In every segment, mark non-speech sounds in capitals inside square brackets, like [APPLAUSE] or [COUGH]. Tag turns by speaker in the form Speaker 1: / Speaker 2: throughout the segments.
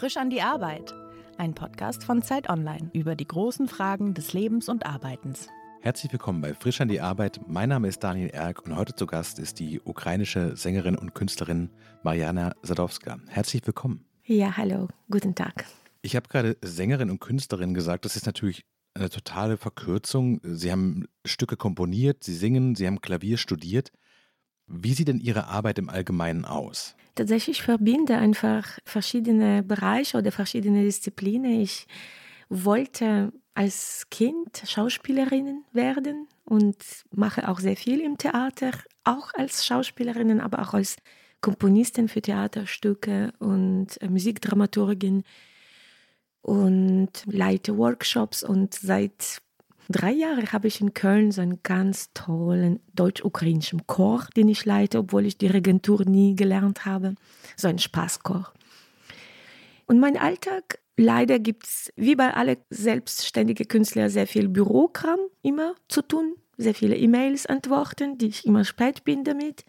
Speaker 1: Frisch an die Arbeit. Ein Podcast von Zeit Online über die großen Fragen des Lebens und Arbeitens.
Speaker 2: Herzlich willkommen bei Frisch an die Arbeit. Mein Name ist Daniel Erk und heute zu Gast ist die ukrainische Sängerin und Künstlerin Mariana Sadowska. Herzlich willkommen.
Speaker 3: Ja, hallo, guten Tag.
Speaker 2: Ich habe gerade Sängerin und Künstlerin gesagt. Das ist natürlich eine totale Verkürzung. Sie haben Stücke komponiert, Sie singen, Sie haben Klavier studiert. Wie sieht denn Ihre Arbeit im Allgemeinen aus?
Speaker 3: Tatsächlich verbinde einfach verschiedene Bereiche oder verschiedene Disziplinen. Ich wollte als Kind Schauspielerin werden und mache auch sehr viel im Theater, auch als Schauspielerin, aber auch als Komponistin für Theaterstücke und äh, Musikdramaturgin und leite Workshops und seit drei Jahren habe ich in Köln so einen ganz tollen deutsch-ukrainischen Chor, den ich leite, obwohl ich die Regentur nie gelernt habe. So ein Spaßchor. Und mein Alltag, leider gibt es wie bei allen selbstständigen Künstlern sehr viel Bürokram immer zu tun, sehr viele E-Mails antworten, die ich immer spät bin damit.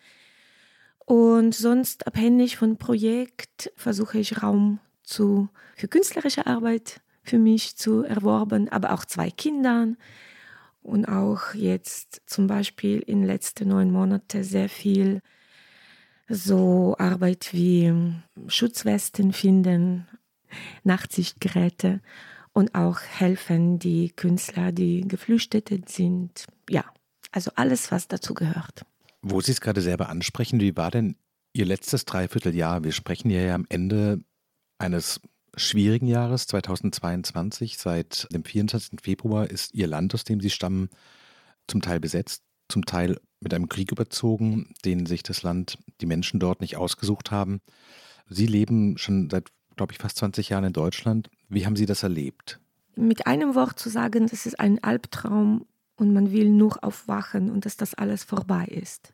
Speaker 3: Und sonst abhängig von Projekt versuche ich Raum zu, für künstlerische Arbeit für mich zu erworben, aber auch zwei Kindern und auch jetzt zum Beispiel in den letzten neun Monaten sehr viel so Arbeit wie Schutzwesten finden, Nachtsichtgeräte und auch helfen die Künstler, die geflüchtet sind. Ja, also alles, was dazu gehört.
Speaker 2: Wo Sie es gerade selber ansprechen, wie war denn Ihr letztes Dreivierteljahr? Wir sprechen ja am Ende eines schwierigen Jahres 2022. Seit dem 24. Februar ist Ihr Land, aus dem Sie stammen, zum Teil besetzt, zum Teil mit einem Krieg überzogen, den sich das Land, die Menschen dort nicht ausgesucht haben. Sie leben schon seit, glaube ich, fast 20 Jahren in Deutschland. Wie haben Sie das erlebt?
Speaker 3: Mit einem Wort zu sagen, das ist ein Albtraum und man will nur aufwachen und dass das alles vorbei ist.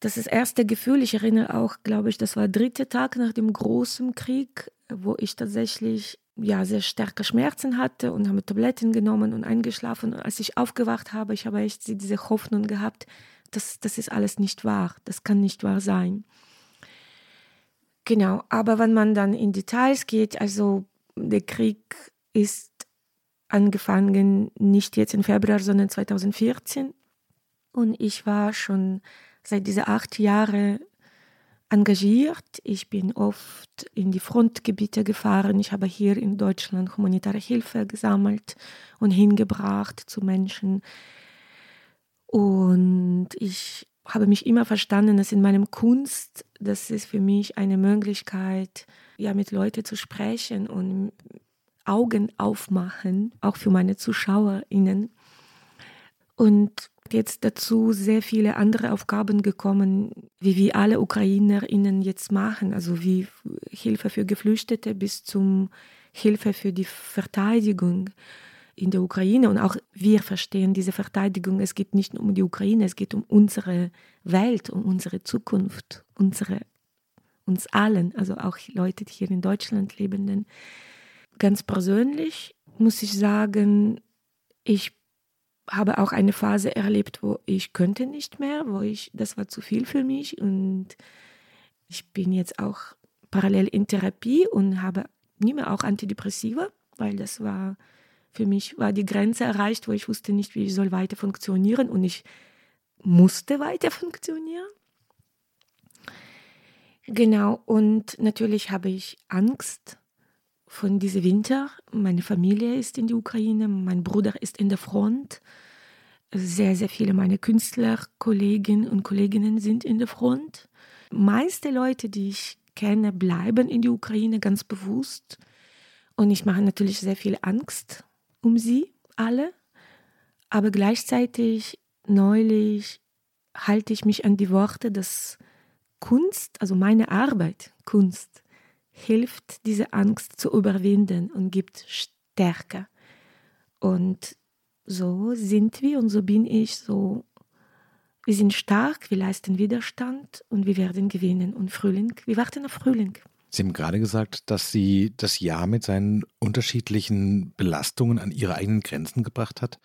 Speaker 3: Das ist das erste Gefühl. Ich erinnere auch, glaube ich, das war der dritte Tag nach dem großen Krieg wo ich tatsächlich ja sehr starke Schmerzen hatte und habe Tabletten genommen und eingeschlafen. Und als ich aufgewacht habe, ich habe echt diese Hoffnung gehabt, dass das ist alles nicht wahr, das kann nicht wahr sein. Genau, aber wenn man dann in Details geht, also der Krieg ist angefangen nicht jetzt im Februar, sondern 2014 und ich war schon seit diese acht Jahren engagiert. Ich bin oft in die Frontgebiete gefahren. Ich habe hier in Deutschland humanitäre Hilfe gesammelt und hingebracht zu Menschen. Und ich habe mich immer verstanden, dass in meinem Kunst, das ist für mich eine Möglichkeit, ja, mit Leuten zu sprechen und Augen aufmachen, auch für meine ZuschauerInnen. Und jetzt dazu sehr viele andere Aufgaben gekommen, wie wir alle UkrainerInnen jetzt machen, also wie Hilfe für Geflüchtete bis zum Hilfe für die Verteidigung in der Ukraine. Und auch wir verstehen diese Verteidigung. Es geht nicht nur um die Ukraine, es geht um unsere Welt, um unsere Zukunft, unsere, uns allen, also auch Leute, die hier in Deutschland leben. Ganz persönlich muss ich sagen, ich habe auch eine Phase erlebt, wo ich könnte nicht mehr, wo ich, das war zu viel für mich und ich bin jetzt auch parallel in Therapie und habe mehr auch Antidepressiva, weil das war für mich war die Grenze erreicht, wo ich wusste nicht, wie ich soll weiter funktionieren und ich musste weiter funktionieren. Genau, und natürlich habe ich Angst von diesem Winter. Meine Familie ist in der Ukraine, mein Bruder ist in der Front. Sehr, sehr viele meiner Künstlerkolleginnen und Kolleginnen sind in der Front. Meiste Leute, die ich kenne, bleiben in der Ukraine ganz bewusst. Und ich mache natürlich sehr viel Angst um sie alle. Aber gleichzeitig neulich halte ich mich an die Worte, dass Kunst, also meine Arbeit, Kunst, hilft, diese Angst zu überwinden und gibt Stärke. Und so sind wir und so bin ich so. Wir sind stark, wir leisten Widerstand und wir werden gewinnen. Und Frühling, wir warten auf Frühling.
Speaker 2: Sie haben gerade gesagt, dass Sie das Jahr mit seinen unterschiedlichen Belastungen an Ihre eigenen Grenzen gebracht hat.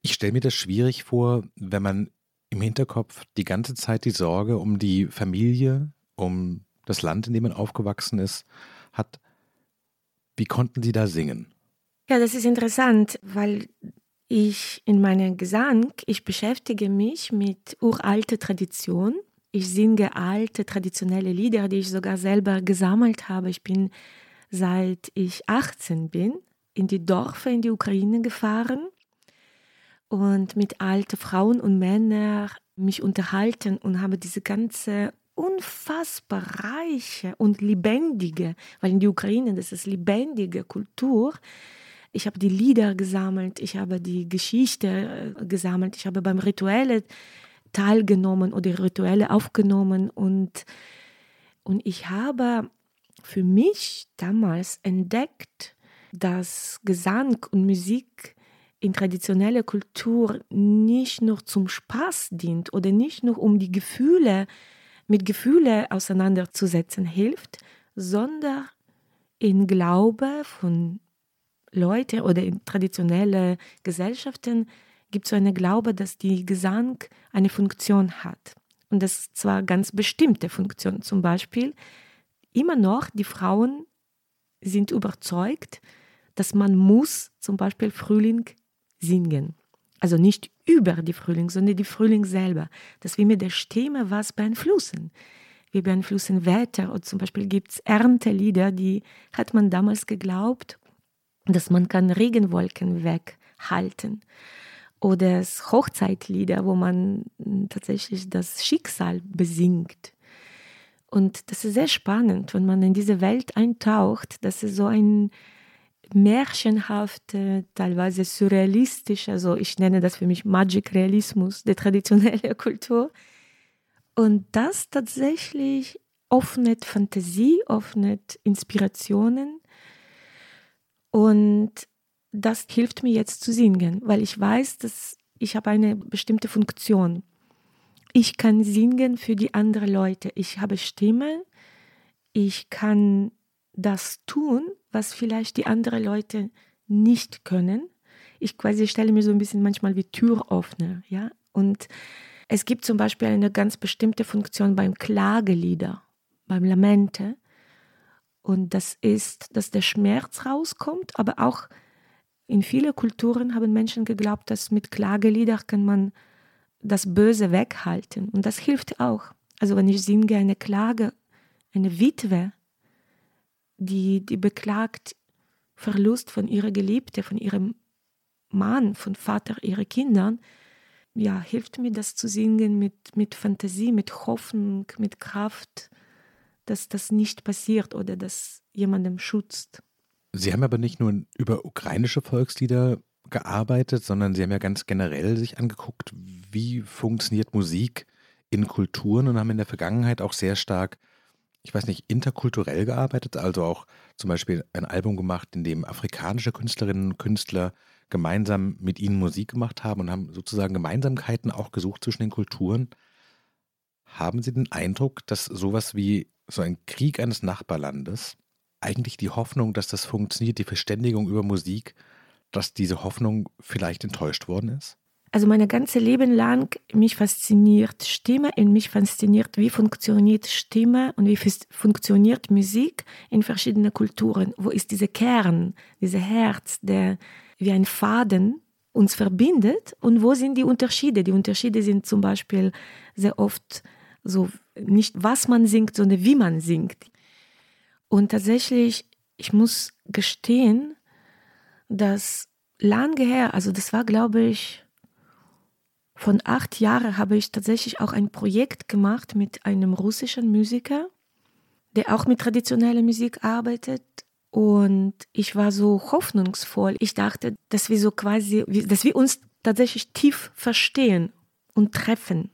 Speaker 2: Ich stelle mir das schwierig vor, wenn man im Hinterkopf die ganze Zeit die Sorge um die Familie, um das Land, in dem man aufgewachsen ist, hat, Wie konnten Sie da singen?
Speaker 3: Ja, das ist interessant, weil ich in meinem Gesang, ich beschäftige mich mit uralter Tradition. Ich singe alte traditionelle Lieder, die ich sogar selber gesammelt habe. Ich bin seit ich 18 bin in die Dörfer in die Ukraine gefahren und mit alten Frauen und Männern mich unterhalten und habe diese ganze unfassbar reiche und lebendige, weil in der Ukraine das ist lebendige Kultur. Ich habe die Lieder gesammelt, ich habe die Geschichte äh, gesammelt, ich habe beim Rituelle teilgenommen oder Rituelle aufgenommen und, und ich habe für mich damals entdeckt, dass Gesang und Musik in traditioneller Kultur nicht nur zum Spaß dient oder nicht nur um die Gefühle mit Gefühle auseinanderzusetzen hilft, sondern in Glaube von Leuten oder in traditionellen Gesellschaften gibt es so eine Glaube, dass die Gesang eine Funktion hat. Und das zwar ganz bestimmte Funktion. Zum Beispiel immer noch die Frauen sind überzeugt, dass man muss zum Beispiel Frühling singen. Also nicht über die Frühling, sondern die Frühling selber. Dass wir mit der Stimme was beeinflussen. Wir beeinflussen Wetter. Und zum Beispiel gibt es Erntelieder, die hat man damals geglaubt, dass man kann Regenwolken weghalten. Oder Hochzeitlieder, wo man tatsächlich das Schicksal besingt. Und das ist sehr spannend, wenn man in diese Welt eintaucht. Das ist so ein märchenhafte, teilweise surrealistisch, also ich nenne das für mich Magic Realismus der traditionellen [LAUGHS] Kultur. Und das tatsächlich öffnet Fantasie, öffnet Inspirationen und das hilft mir jetzt zu singen, weil ich weiß, dass ich habe eine bestimmte Funktion. Ich kann singen für die anderen Leute. Ich habe Stimme. Ich kann das tun, was vielleicht die anderen Leute nicht können. Ich quasi stelle mir so ein bisschen manchmal wie Türöffner, ja. Und es gibt zum Beispiel eine ganz bestimmte Funktion beim Klagelieder, beim Lamente. Und das ist, dass der Schmerz rauskommt, aber auch in vielen Kulturen haben Menschen geglaubt, dass mit Klagelieder kann man das Böse weghalten. Und das hilft auch. Also wenn ich singe eine Klage, eine Witwe, die, die beklagt Verlust von ihrer Geliebte, von ihrem Mann, von Vater ihrer Kindern, ja, hilft mir das zu singen mit, mit Fantasie, mit Hoffnung, mit Kraft, dass das nicht passiert oder dass jemandem schützt.
Speaker 2: Sie haben aber nicht nur über ukrainische Volkslieder gearbeitet, sondern Sie haben ja ganz generell sich angeguckt, wie funktioniert Musik in Kulturen und haben in der Vergangenheit auch sehr stark ich weiß nicht, interkulturell gearbeitet, also auch zum Beispiel ein Album gemacht, in dem afrikanische Künstlerinnen und Künstler gemeinsam mit ihnen Musik gemacht haben und haben sozusagen Gemeinsamkeiten auch gesucht zwischen den Kulturen. Haben Sie den Eindruck, dass sowas wie so ein Krieg eines Nachbarlandes eigentlich die Hoffnung, dass das funktioniert, die Verständigung über Musik, dass diese Hoffnung vielleicht enttäuscht worden ist?
Speaker 3: Also mein ganzes Leben lang mich fasziniert Stimme und mich fasziniert, wie funktioniert Stimme und wie funktioniert Musik in verschiedenen Kulturen. Wo ist dieser Kern, dieser Herz, der wie ein Faden uns verbindet und wo sind die Unterschiede? Die Unterschiede sind zum Beispiel sehr oft so nicht was man singt, sondern wie man singt. Und tatsächlich, ich muss gestehen, dass lange her, also das war glaube ich von acht Jahren habe ich tatsächlich auch ein Projekt gemacht mit einem russischen Musiker, der auch mit traditioneller Musik arbeitet. Und ich war so hoffnungsvoll. Ich dachte, dass wir so quasi, dass wir uns tatsächlich tief verstehen und treffen.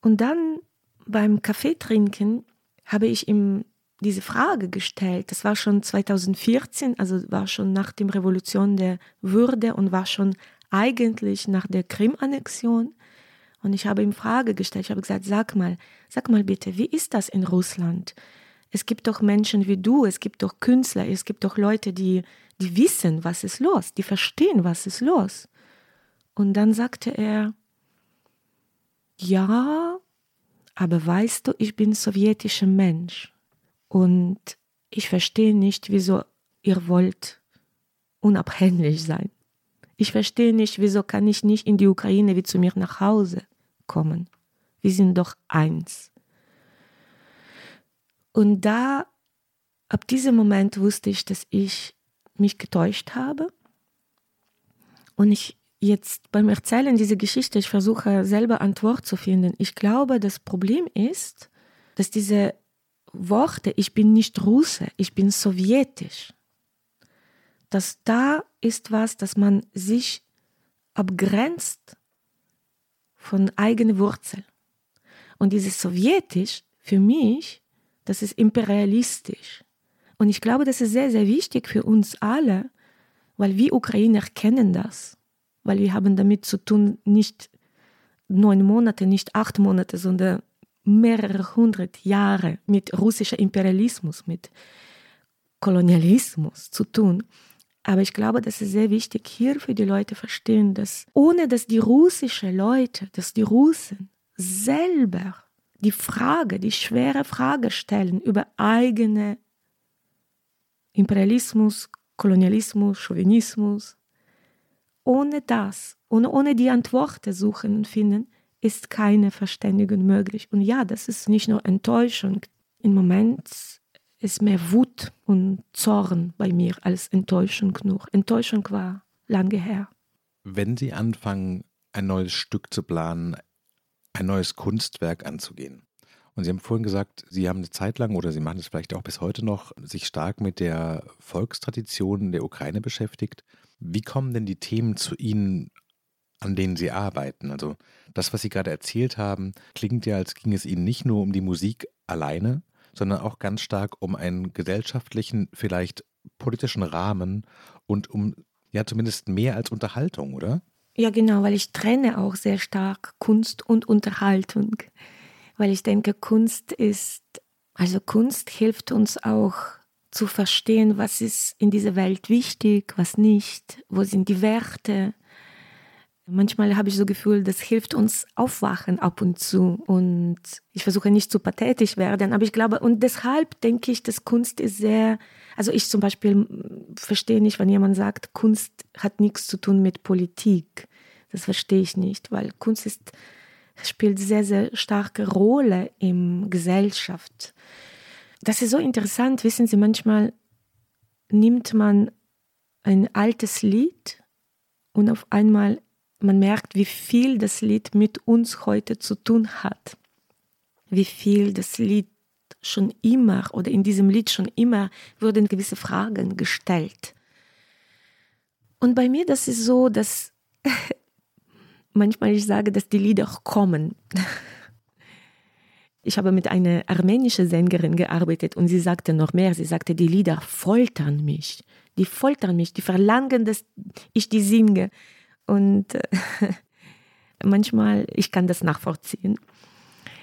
Speaker 3: Und dann beim Kaffeetrinken habe ich ihm diese Frage gestellt. Das war schon 2014, also war schon nach der Revolution der Würde und war schon eigentlich nach der Krim-Annexion. Und ich habe ihm Frage gestellt. Ich habe gesagt, sag mal, sag mal bitte, wie ist das in Russland? Es gibt doch Menschen wie du, es gibt doch Künstler, es gibt doch Leute, die, die wissen, was ist los, die verstehen, was ist los. Und dann sagte er, ja, aber weißt du, ich bin sowjetischer Mensch und ich verstehe nicht, wieso ihr wollt unabhängig sein. Ich verstehe nicht, wieso kann ich nicht in die Ukraine wie zu mir nach Hause kommen. Wir sind doch eins. Und da, ab diesem Moment wusste ich, dass ich mich getäuscht habe. Und ich jetzt beim Erzählen dieser Geschichte, ich versuche selber Antwort zu finden. Ich glaube, das Problem ist, dass diese Worte, ich bin nicht Russe, ich bin sowjetisch, dass da ist was, dass man sich abgrenzt von eigenen Wurzeln. Und dieses sowjetisch, für mich, das ist imperialistisch. Und ich glaube, das ist sehr, sehr wichtig für uns alle, weil wir Ukrainer kennen das. Weil wir haben damit zu tun, nicht neun Monate, nicht acht Monate, sondern mehrere hundert Jahre mit russischem Imperialismus, mit Kolonialismus zu tun. Aber ich glaube, das ist sehr wichtig, hier für die Leute verstehen, dass ohne dass die russischen Leute, dass die Russen selber die Frage, die schwere Frage stellen über eigene Imperialismus, Kolonialismus, Chauvinismus, ohne das und ohne die Antworten suchen und finden, ist keine Verständigung möglich. Und ja, das ist nicht nur Enttäuschung. Im Moment ist mehr Wut und Zorn bei mir als Enttäuschung nur. Enttäuschung war lange her.
Speaker 2: Wenn Sie anfangen, ein neues Stück zu planen, ein neues Kunstwerk anzugehen, und Sie haben vorhin gesagt, Sie haben eine Zeit lang oder Sie machen es vielleicht auch bis heute noch, sich stark mit der Volkstradition der Ukraine beschäftigt. Wie kommen denn die Themen zu Ihnen an denen Sie arbeiten. Also das, was Sie gerade erzählt haben, klingt ja, als ging es Ihnen nicht nur um die Musik alleine, sondern auch ganz stark um einen gesellschaftlichen, vielleicht politischen Rahmen und um ja zumindest mehr als Unterhaltung, oder?
Speaker 3: Ja, genau, weil ich trenne auch sehr stark Kunst und Unterhaltung. Weil ich denke, Kunst ist, also Kunst hilft uns auch zu verstehen, was ist in dieser Welt wichtig, was nicht, wo sind die Werte, Manchmal habe ich so Gefühl, das hilft uns aufwachen ab und zu. Und ich versuche nicht zu pathetisch werden, aber ich glaube, und deshalb denke ich, dass Kunst ist sehr, also ich zum Beispiel verstehe nicht, wenn jemand sagt, Kunst hat nichts zu tun mit Politik. Das verstehe ich nicht, weil Kunst ist, spielt sehr, sehr starke Rolle in Gesellschaft. Das ist so interessant, wissen Sie, manchmal nimmt man ein altes Lied und auf einmal man merkt, wie viel das Lied mit uns heute zu tun hat. Wie viel das Lied schon immer oder in diesem Lied schon immer wurden gewisse Fragen gestellt. Und bei mir das ist so, dass [LAUGHS] manchmal ich sage, dass die Lieder kommen. [LAUGHS] Ich habe mit einer armenischen Sängerin gearbeitet und sie sagte noch mehr. Sie sagte, die Lieder foltern mich. Die foltern mich, die verlangen, dass ich die singe. Und äh, [LAUGHS] manchmal, ich kann das nachvollziehen.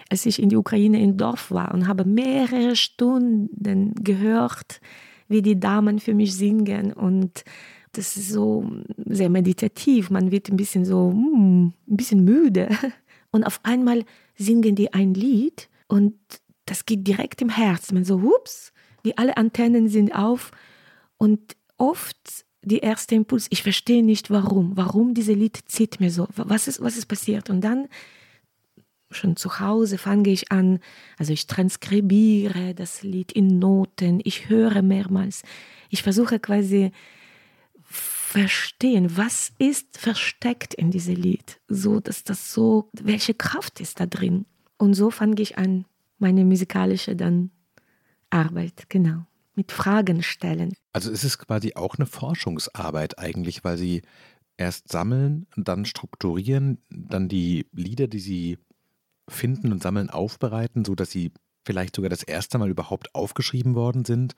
Speaker 3: Als ich in die Ukraine im Dorf war und habe mehrere Stunden gehört, wie die Damen für mich singen und das ist so sehr meditativ. Man wird ein bisschen so, mm, ein bisschen müde. [LAUGHS] Und auf einmal singen die ein Lied und das geht direkt im Herz. Man so, hups, die alle Antennen sind auf und oft die erste Impuls, ich verstehe nicht warum, warum diese Lied zieht mir so, was ist, was ist passiert? Und dann schon zu Hause fange ich an, also ich transkribiere das Lied in Noten, ich höre mehrmals, ich versuche quasi verstehen, was ist versteckt in diesem Lied, so dass das so, welche Kraft ist da drin? Und so fange ich an, meine musikalische dann Arbeit, genau mit Fragen stellen.
Speaker 2: Also ist es quasi auch eine Forschungsarbeit eigentlich, weil Sie erst sammeln, dann strukturieren, dann die Lieder, die Sie finden und sammeln, aufbereiten, sodass sie vielleicht sogar das erste Mal überhaupt aufgeschrieben worden sind.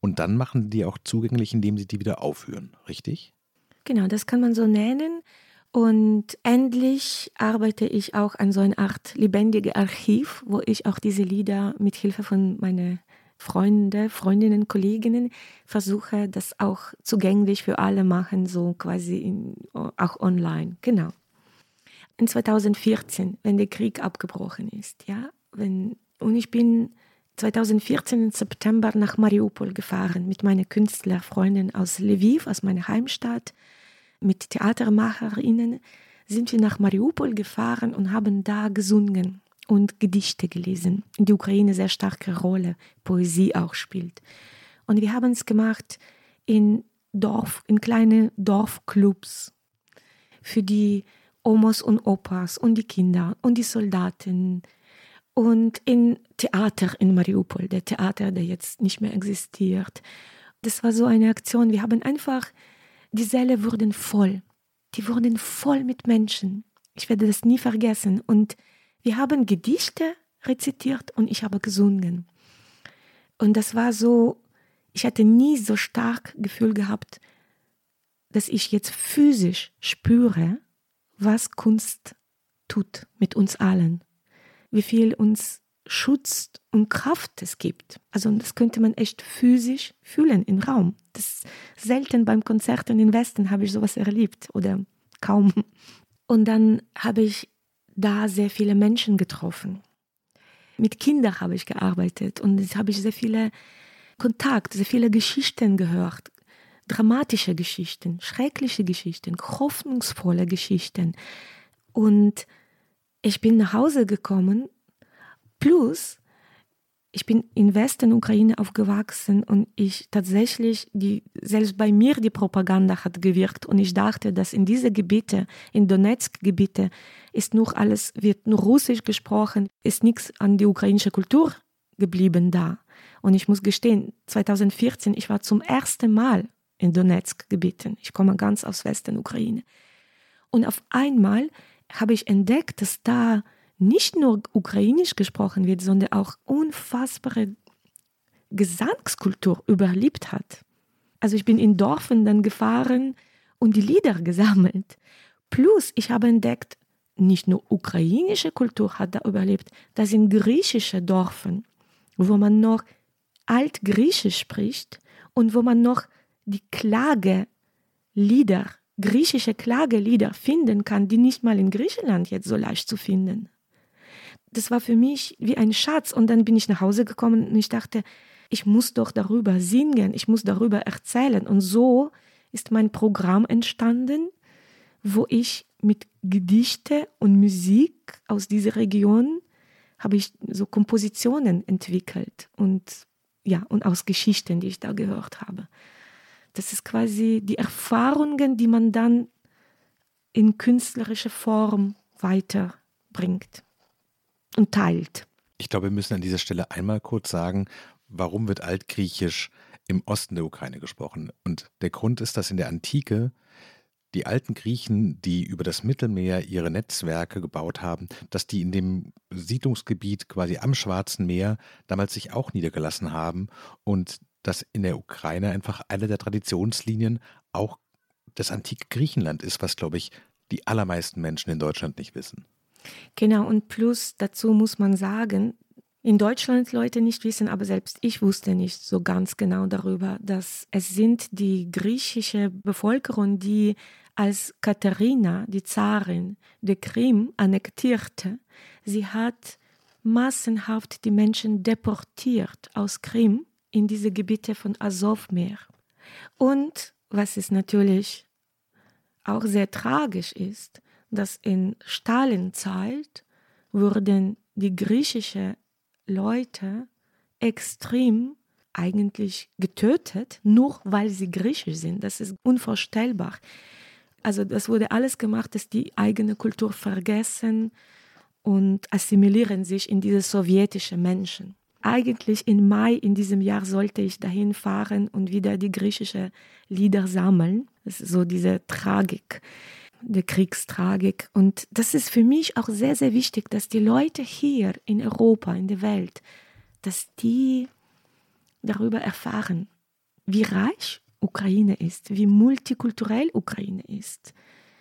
Speaker 2: Und dann machen die auch zugänglich, indem sie die wieder aufführen, richtig?
Speaker 3: Genau, das kann man so nennen. Und endlich arbeite ich auch an so einer Art lebendige Archiv, wo ich auch diese Lieder mit Hilfe von meiner Freunde, Freundinnen, Kolleginnen versuche, das auch zugänglich für alle machen, so quasi in, auch online. Genau. In 2014, wenn der Krieg abgebrochen ist, ja, wenn, und ich bin 2014 im September nach Mariupol gefahren mit meinen Künstlerfreunden aus Lviv, aus meiner Heimstadt, mit Theatermacherinnen sind wir nach Mariupol gefahren und haben da gesungen und Gedichte gelesen. In der Ukraine sehr starke Rolle, Poesie auch spielt. Und wir haben es gemacht in Dorf, in kleine Dorfclubs für die Omos und Opas und die Kinder und die Soldaten und in Theater in Mariupol, der Theater, der jetzt nicht mehr existiert. Das war so eine Aktion. Wir haben einfach, die Säle wurden voll. Die wurden voll mit Menschen. Ich werde das nie vergessen. Und wir haben Gedichte rezitiert und ich habe gesungen. Und das war so, ich hatte nie so stark Gefühl gehabt, dass ich jetzt physisch spüre, was Kunst tut mit uns allen, wie viel uns Schutz und Kraft es gibt. Also das könnte man echt physisch fühlen im Raum. Das selten beim Konzerten im Westen habe ich sowas erlebt oder kaum. Und dann habe ich da sehr viele Menschen getroffen. Mit Kindern habe ich gearbeitet und jetzt habe ich sehr viele Kontakte, sehr viele Geschichten gehört. Dramatische Geschichten, schreckliche Geschichten, hoffnungsvolle Geschichten. Und ich bin nach Hause gekommen, plus ich bin im Westen Ukraine aufgewachsen und ich tatsächlich, die, selbst bei mir die Propaganda hat gewirkt und ich dachte, dass in diese Gebiete, in Donetsk-Gebiete, ist nur alles, wird nur Russisch gesprochen, ist nichts an die ukrainische Kultur geblieben da. Und ich muss gestehen, 2014, ich war zum ersten Mal in Donetsk-Gebieten. Ich komme ganz aus Westen Ukraine. Und auf einmal habe ich entdeckt, dass da nicht nur ukrainisch gesprochen wird, sondern auch unfassbare Gesangskultur überlebt hat. Also ich bin in Dorfen dann gefahren und die Lieder [LAUGHS] gesammelt. Plus ich habe entdeckt, nicht nur ukrainische Kultur hat da überlebt, da sind griechische Dorfen, wo man noch altgriechisch spricht und wo man noch die Klagelieder, griechische Klagelieder finden kann, die nicht mal in Griechenland jetzt so leicht zu finden das war für mich wie ein Schatz. Und dann bin ich nach Hause gekommen und ich dachte, ich muss doch darüber singen, ich muss darüber erzählen. Und so ist mein Programm entstanden, wo ich mit Gedichte und Musik aus dieser Region habe ich so Kompositionen entwickelt und ja, und aus Geschichten, die ich da gehört habe. Das ist quasi die Erfahrungen, die man dann in künstlerische Form weiterbringt und teilt.
Speaker 2: Ich glaube, wir müssen an dieser Stelle einmal kurz sagen, warum wird Altgriechisch im Osten der Ukraine gesprochen? Und der Grund ist, dass in der Antike die alten Griechen, die über das Mittelmeer ihre Netzwerke gebaut haben, dass die in dem Siedlungsgebiet quasi am Schwarzen Meer damals sich auch niedergelassen haben und dass in der Ukraine einfach eine der Traditionslinien auch das antike Griechenland ist, was, glaube ich, die allermeisten Menschen in Deutschland nicht wissen.
Speaker 3: Genau, und plus dazu muss man sagen, in Deutschland Leute nicht wissen, aber selbst ich wusste nicht so ganz genau darüber, dass es sind die griechische Bevölkerung, die als Katharina, die Zarin, die Krim annektierte, sie hat massenhaft die Menschen deportiert aus Krim in diese Gebiete von Asowmeer. Und was es natürlich auch sehr tragisch ist, dass in Stalinzeit wurden die griechischen Leute extrem eigentlich getötet, nur weil sie griechisch sind. Das ist unvorstellbar. Also das wurde alles gemacht, dass die eigene Kultur vergessen und assimilieren sich in diese sowjetische Menschen. Eigentlich im Mai in diesem Jahr sollte ich dahin fahren und wieder die griechische Lieder sammeln. Das ist so diese Tragik der Kriegstragik. Und das ist für mich auch sehr, sehr wichtig, dass die Leute hier in Europa, in der Welt, dass die darüber erfahren, wie reich Ukraine ist, wie multikulturell Ukraine ist.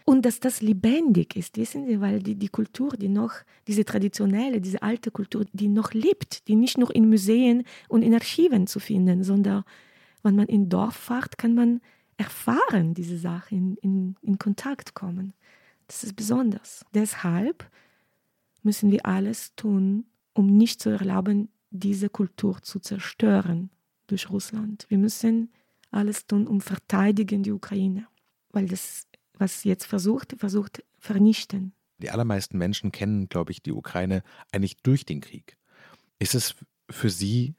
Speaker 3: Und dass das lebendig ist, wissen Sie, weil die, die Kultur, die noch, diese traditionelle, diese alte Kultur, die noch lebt, die nicht nur in Museen und in Archiven zu finden, sondern wenn man in Dorf fährt, kann man erfahren diese Sachen, in, in, in Kontakt kommen. Das ist besonders. Deshalb müssen wir alles tun, um nicht zu erlauben, diese Kultur zu zerstören durch Russland. Wir müssen alles tun, um verteidigen die Ukraine, weil das, was jetzt versucht, versucht vernichten.
Speaker 2: Die allermeisten Menschen kennen, glaube ich, die Ukraine eigentlich durch den Krieg. Ist es für Sie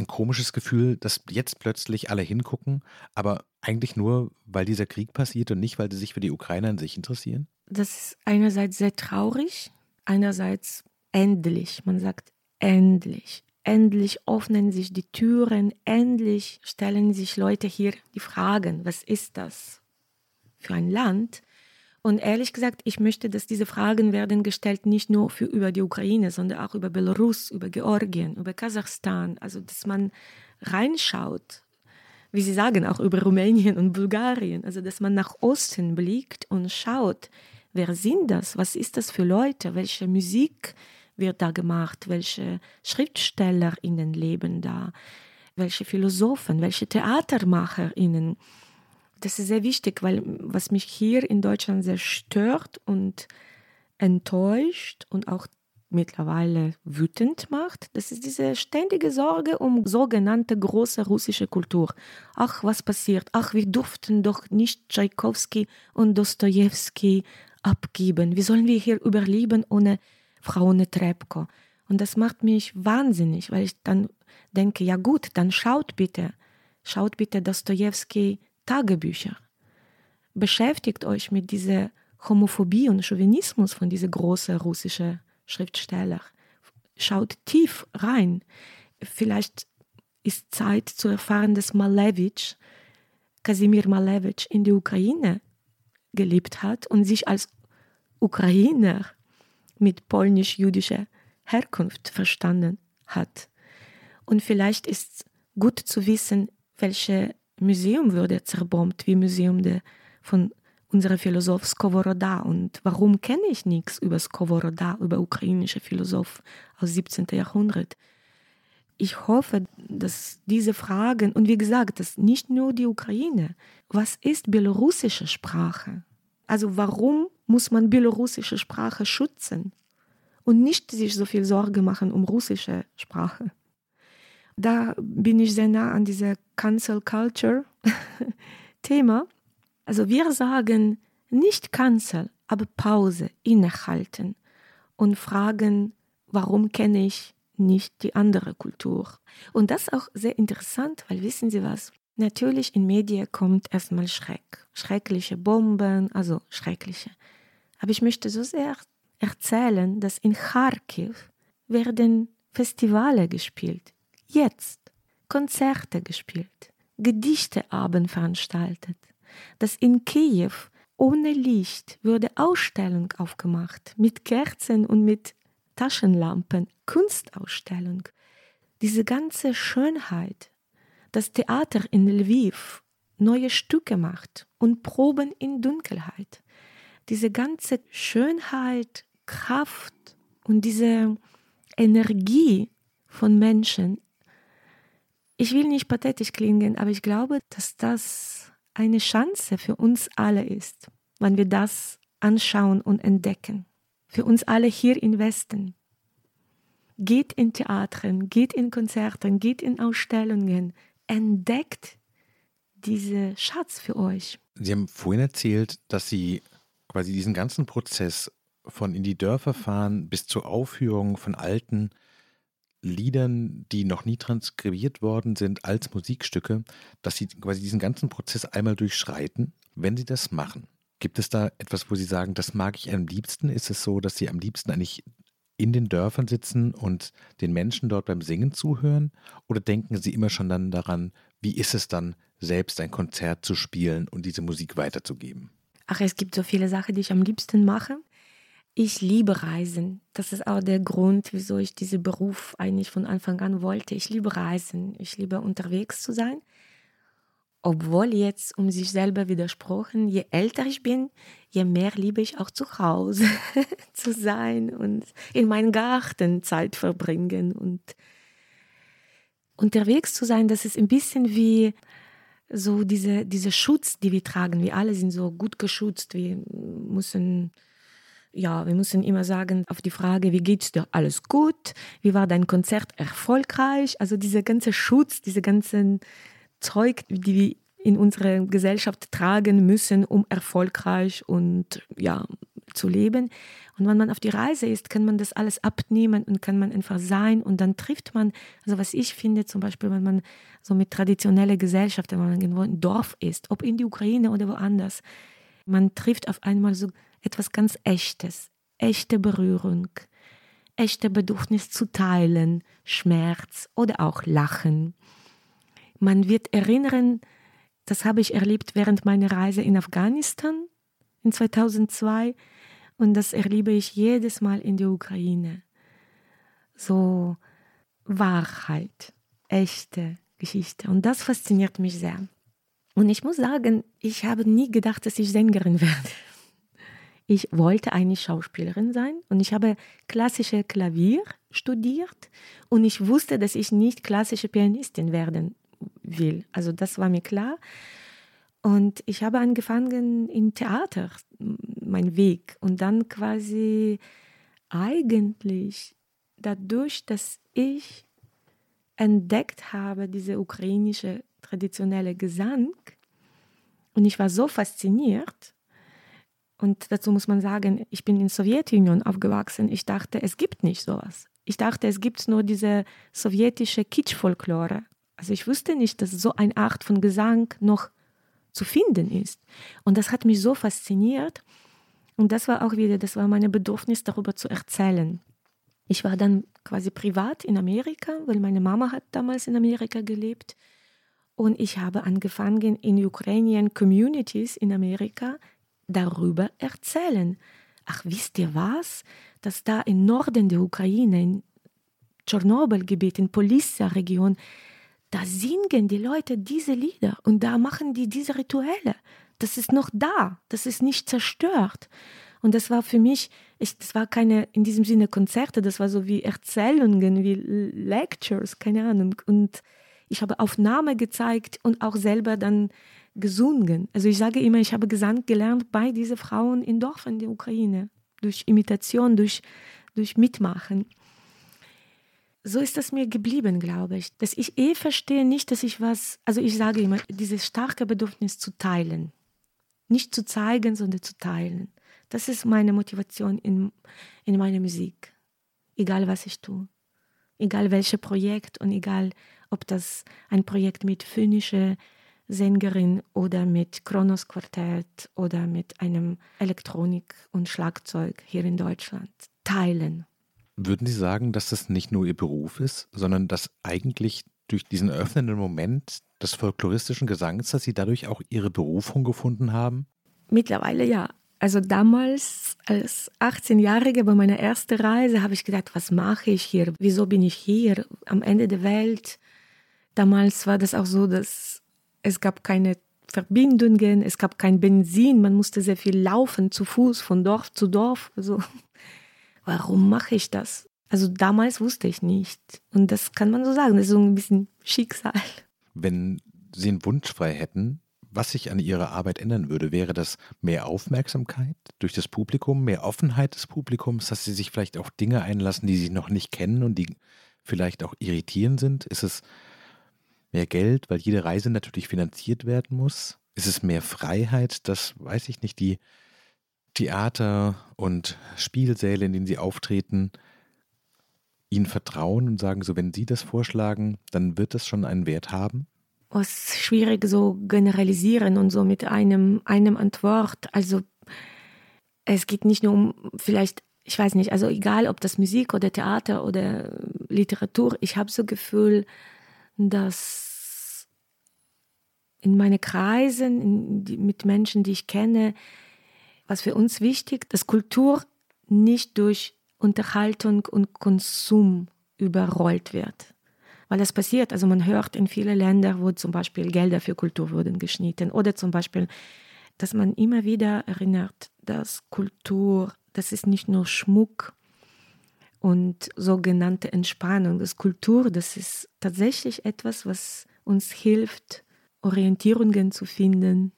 Speaker 2: ein komisches Gefühl, dass jetzt plötzlich alle hingucken, aber eigentlich nur, weil dieser Krieg passiert und nicht, weil sie sich für die Ukraine an sich interessieren?
Speaker 3: Das ist einerseits sehr traurig, einerseits endlich. Man sagt endlich. Endlich öffnen sich die Türen, endlich stellen sich Leute hier die Fragen, was ist das für ein Land? Und ehrlich gesagt, ich möchte, dass diese Fragen werden gestellt nicht nur für über die Ukraine, sondern auch über Belarus, über Georgien, über Kasachstan. Also dass man reinschaut, wie Sie sagen, auch über Rumänien und Bulgarien. Also dass man nach Osten blickt und schaut, wer sind das? Was ist das für Leute? Welche Musik wird da gemacht? Welche SchriftstellerInnen leben da? Welche Philosophen? Welche TheatermacherInnen? Das ist sehr wichtig, weil was mich hier in Deutschland sehr stört und enttäuscht und auch mittlerweile wütend macht, das ist diese ständige Sorge um sogenannte große russische Kultur. Ach, was passiert? Ach, wir durften doch nicht Tschaikowski und Dostojewski abgeben. Wie sollen wir hier überleben ohne Frau Netrebko? Und das macht mich wahnsinnig, weil ich dann denke, ja gut, dann schaut bitte, schaut bitte Dostojewski Tagebücher. Beschäftigt euch mit dieser Homophobie und Chauvinismus von diesen großen russischen Schriftstellern. Schaut tief rein. Vielleicht ist Zeit zu erfahren, dass Malevich, Kasimir Malevich, in der Ukraine gelebt hat und sich als Ukrainer mit polnisch-jüdischer Herkunft verstanden hat. Und vielleicht ist gut zu wissen, welche Museum wurde zerbombt, wie Museum der, von unserer Philosoph Skovoroda. Und warum kenne ich nichts über Skovoroda, über ukrainische Philosoph aus 17. Jahrhundert? Ich hoffe, dass diese Fragen, und wie gesagt, das nicht nur die Ukraine, was ist belarussische Sprache? Also warum muss man belarussische Sprache schützen und nicht sich so viel Sorge machen um russische Sprache? Da bin ich sehr nah an dieser Cancel Culture [LAUGHS] Thema. Also wir sagen nicht Cancel, aber Pause, innehalten und fragen, warum kenne ich nicht die andere Kultur? Und das ist auch sehr interessant, weil wissen Sie was? Natürlich in Medien kommt erstmal Schreck, schreckliche Bomben, also schreckliche. Aber ich möchte so sehr erzählen, dass in Kharkiv werden Festivale gespielt, jetzt Konzerte gespielt, Gedichteabend veranstaltet, dass in Kiew ohne Licht würde Ausstellung aufgemacht, mit Kerzen und mit Taschenlampen, Kunstausstellung. Diese ganze Schönheit, das Theater in Lviv neue Stücke macht und Proben in Dunkelheit. Diese ganze Schönheit, Kraft und diese Energie von Menschen ich will nicht pathetisch klingen, aber ich glaube, dass das eine Chance für uns alle ist, wenn wir das anschauen und entdecken. Für uns alle hier im Westen. Geht in Theatern, geht in Konzerten, geht in Ausstellungen, entdeckt diese Schatz für euch.
Speaker 2: Sie haben vorhin erzählt, dass Sie quasi diesen ganzen Prozess von in die Dörfer fahren bis zur Aufführung von alten Liedern, die noch nie transkribiert worden sind, als Musikstücke, dass Sie quasi diesen ganzen Prozess einmal durchschreiten, wenn Sie das machen. Gibt es da etwas, wo Sie sagen, das mag ich am liebsten? Ist es so, dass Sie am liebsten eigentlich in den Dörfern sitzen und den Menschen dort beim Singen zuhören? Oder denken Sie immer schon dann daran, wie ist es dann, selbst ein Konzert zu spielen und diese Musik weiterzugeben?
Speaker 3: Ach, es gibt so viele Sachen, die ich am liebsten mache. Ich liebe Reisen. Das ist auch der Grund, wieso ich diesen Beruf eigentlich von Anfang an wollte. Ich liebe Reisen. Ich liebe unterwegs zu sein. Obwohl jetzt um sich selber widersprochen, je älter ich bin, je mehr liebe ich auch zu Hause [LAUGHS] zu sein und in meinem Garten Zeit verbringen und unterwegs zu sein. Das ist ein bisschen wie so diese, diese Schutz, die wir tragen. Wir alle sind so gut geschützt. Wir müssen ja, wir müssen immer sagen, auf die Frage, wie geht's dir? Alles gut? Wie war dein Konzert erfolgreich? Also dieser ganze Schutz, diese ganzen Zeug, die wir in unserer Gesellschaft tragen müssen, um erfolgreich und ja, zu leben. Und wenn man auf die Reise ist, kann man das alles abnehmen und kann man einfach sein und dann trifft man, also was ich finde zum Beispiel, wenn man so mit traditioneller Gesellschaft, wenn man irgendwo im Dorf ist, ob in die Ukraine oder woanders, man trifft auf einmal so etwas ganz Echtes, echte Berührung, echte Bedürfnis zu teilen, Schmerz oder auch Lachen. Man wird erinnern, das habe ich erlebt während meiner Reise in Afghanistan in 2002 und das erlebe ich jedes Mal in der Ukraine. So Wahrheit, echte Geschichte. Und das fasziniert mich sehr. Und ich muss sagen, ich habe nie gedacht, dass ich Sängerin [LAUGHS] werde. Ich wollte eigentlich Schauspielerin sein und ich habe klassische Klavier studiert und ich wusste, dass ich nicht klassische Pianistin werden will. Also das war mir klar. Und ich habe angefangen im Theater, mein Weg. Und dann quasi eigentlich dadurch, dass ich entdeckt habe, diese ukrainische traditionelle Gesang, und ich war so fasziniert, und dazu muss man sagen, ich bin in der Sowjetunion aufgewachsen. Ich dachte, es gibt nicht sowas. Ich dachte, es gibt nur diese sowjetische Kitsch-Folklore. Also ich wusste nicht, dass so eine Art von Gesang noch zu finden ist. Und das hat mich so fasziniert. Und das war auch wieder, das war mein Bedürfnis, darüber zu erzählen. Ich war dann quasi privat in Amerika, weil meine Mama hat damals in Amerika gelebt. Und ich habe angefangen, in Ukrainian Communities in Amerika darüber erzählen. Ach, wisst ihr was? Dass da im Norden der Ukraine, in Tschernobyl-Gebiet, in Polissa-Region, da singen die Leute diese Lieder und da machen die diese Rituelle. Das ist noch da, das ist nicht zerstört. Und das war für mich, ich, das war keine in diesem Sinne Konzerte, das war so wie Erzählungen, wie Lectures, keine Ahnung. Und ich habe Aufnahme gezeigt und auch selber dann gesungen. Also ich sage immer, ich habe Gesang gelernt bei diesen Frauen in Dörfern der Ukraine, durch Imitation, durch, durch Mitmachen so ist das mir geblieben, glaube ich. Dass ich eh verstehe nicht, dass ich was, also ich sage immer, dieses starke Bedürfnis zu teilen. Nicht zu zeigen, sondern zu teilen. Das ist meine Motivation in, in meiner Musik. Egal was ich tue. Egal welches Projekt und egal, ob das ein Projekt mit finnischer Sängerin oder mit Kronos Quartett oder mit einem Elektronik und Schlagzeug hier in Deutschland. Teilen.
Speaker 2: Würden Sie sagen, dass das nicht nur Ihr Beruf ist, sondern dass eigentlich durch diesen öffnenden Moment des folkloristischen Gesangs, dass Sie dadurch auch Ihre Berufung gefunden haben?
Speaker 3: Mittlerweile ja. Also damals als 18-Jährige bei meiner ersten Reise habe ich gedacht, was mache ich hier? Wieso bin ich hier am Ende der Welt? Damals war das auch so, dass es gab keine Verbindungen, es gab kein Benzin, man musste sehr viel laufen zu Fuß von Dorf zu Dorf. Also [LAUGHS] warum mache ich das? Also damals wusste ich nicht. Und das kann man so sagen, das ist so ein bisschen Schicksal.
Speaker 2: Wenn Sie einen Wunsch frei hätten, was sich an Ihrer Arbeit ändern würde, wäre das mehr Aufmerksamkeit durch das Publikum, mehr Offenheit des Publikums, dass Sie sich vielleicht auch Dinge einlassen, die Sie noch nicht kennen und die vielleicht auch irritierend sind? Ist es mehr Geld, weil jede Reise natürlich finanziert werden muss? Ist es mehr Freiheit, dass, weiß ich nicht, die Theater und Spielsäle, in denen sie auftreten, ihnen vertrauen und sagen, so wenn sie das vorschlagen, dann wird das schon einen Wert haben?
Speaker 3: Es ist schwierig so generalisieren und so mit einem, einem Antwort. Also es geht nicht nur um vielleicht, ich weiß nicht, also egal ob das Musik oder Theater oder Literatur, ich habe so Gefühl, dass in meinen Kreisen, in die, mit Menschen, die ich kenne, was für uns wichtig, dass Kultur nicht durch Unterhaltung und Konsum überrollt wird. Weil das passiert, also man hört in vielen Ländern, wo zum Beispiel Gelder für Kultur wurden geschnitten oder zum Beispiel, dass man immer wieder erinnert, dass Kultur, das ist nicht nur Schmuck und sogenannte Entspannung, das Kultur, das ist tatsächlich etwas, was uns hilft, Orientierungen zu finden,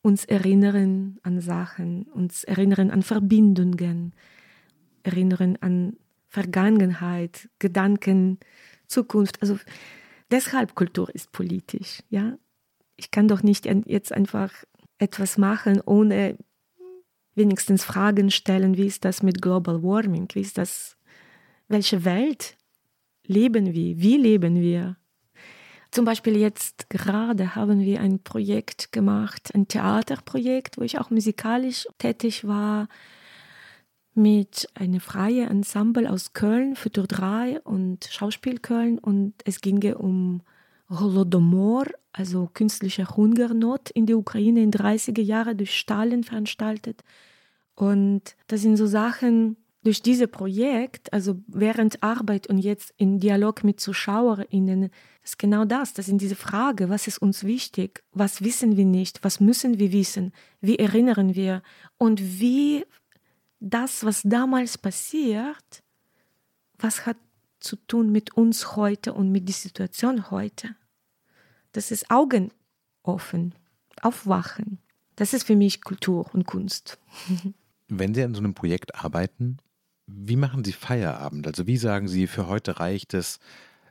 Speaker 3: uns erinnern an Sachen, uns erinnern an Verbindungen, erinnern an Vergangenheit, Gedanken, Zukunft. Also deshalb Kultur ist politisch. Ja, ich kann doch nicht jetzt einfach etwas machen, ohne wenigstens Fragen stellen, wie ist das mit Global Warming? Wie ist das? Welche Welt leben wir? Wie leben wir? Zum Beispiel jetzt gerade haben wir ein Projekt gemacht, ein Theaterprojekt, wo ich auch musikalisch tätig war, mit einem freien Ensemble aus Köln, Futur 3 und Schauspiel Köln. Und es ging um Holodomor, also künstliche Hungernot in der Ukraine in 30er Jahren durch Stalin veranstaltet. Und das sind so Sachen, durch dieses Projekt, also während Arbeit und jetzt in Dialog mit ZuschauerInnen, ist genau das. Das sind diese Fragen, was ist uns wichtig, was wissen wir nicht, was müssen wir wissen, wie erinnern wir und wie das, was damals passiert, was hat zu tun mit uns heute und mit der Situation heute. Das ist Augen offen, aufwachen. Das ist für mich Kultur und Kunst. [LAUGHS]
Speaker 2: Wenn Sie an so einem Projekt arbeiten, wie machen Sie Feierabend? Also wie sagen Sie, für heute reicht es,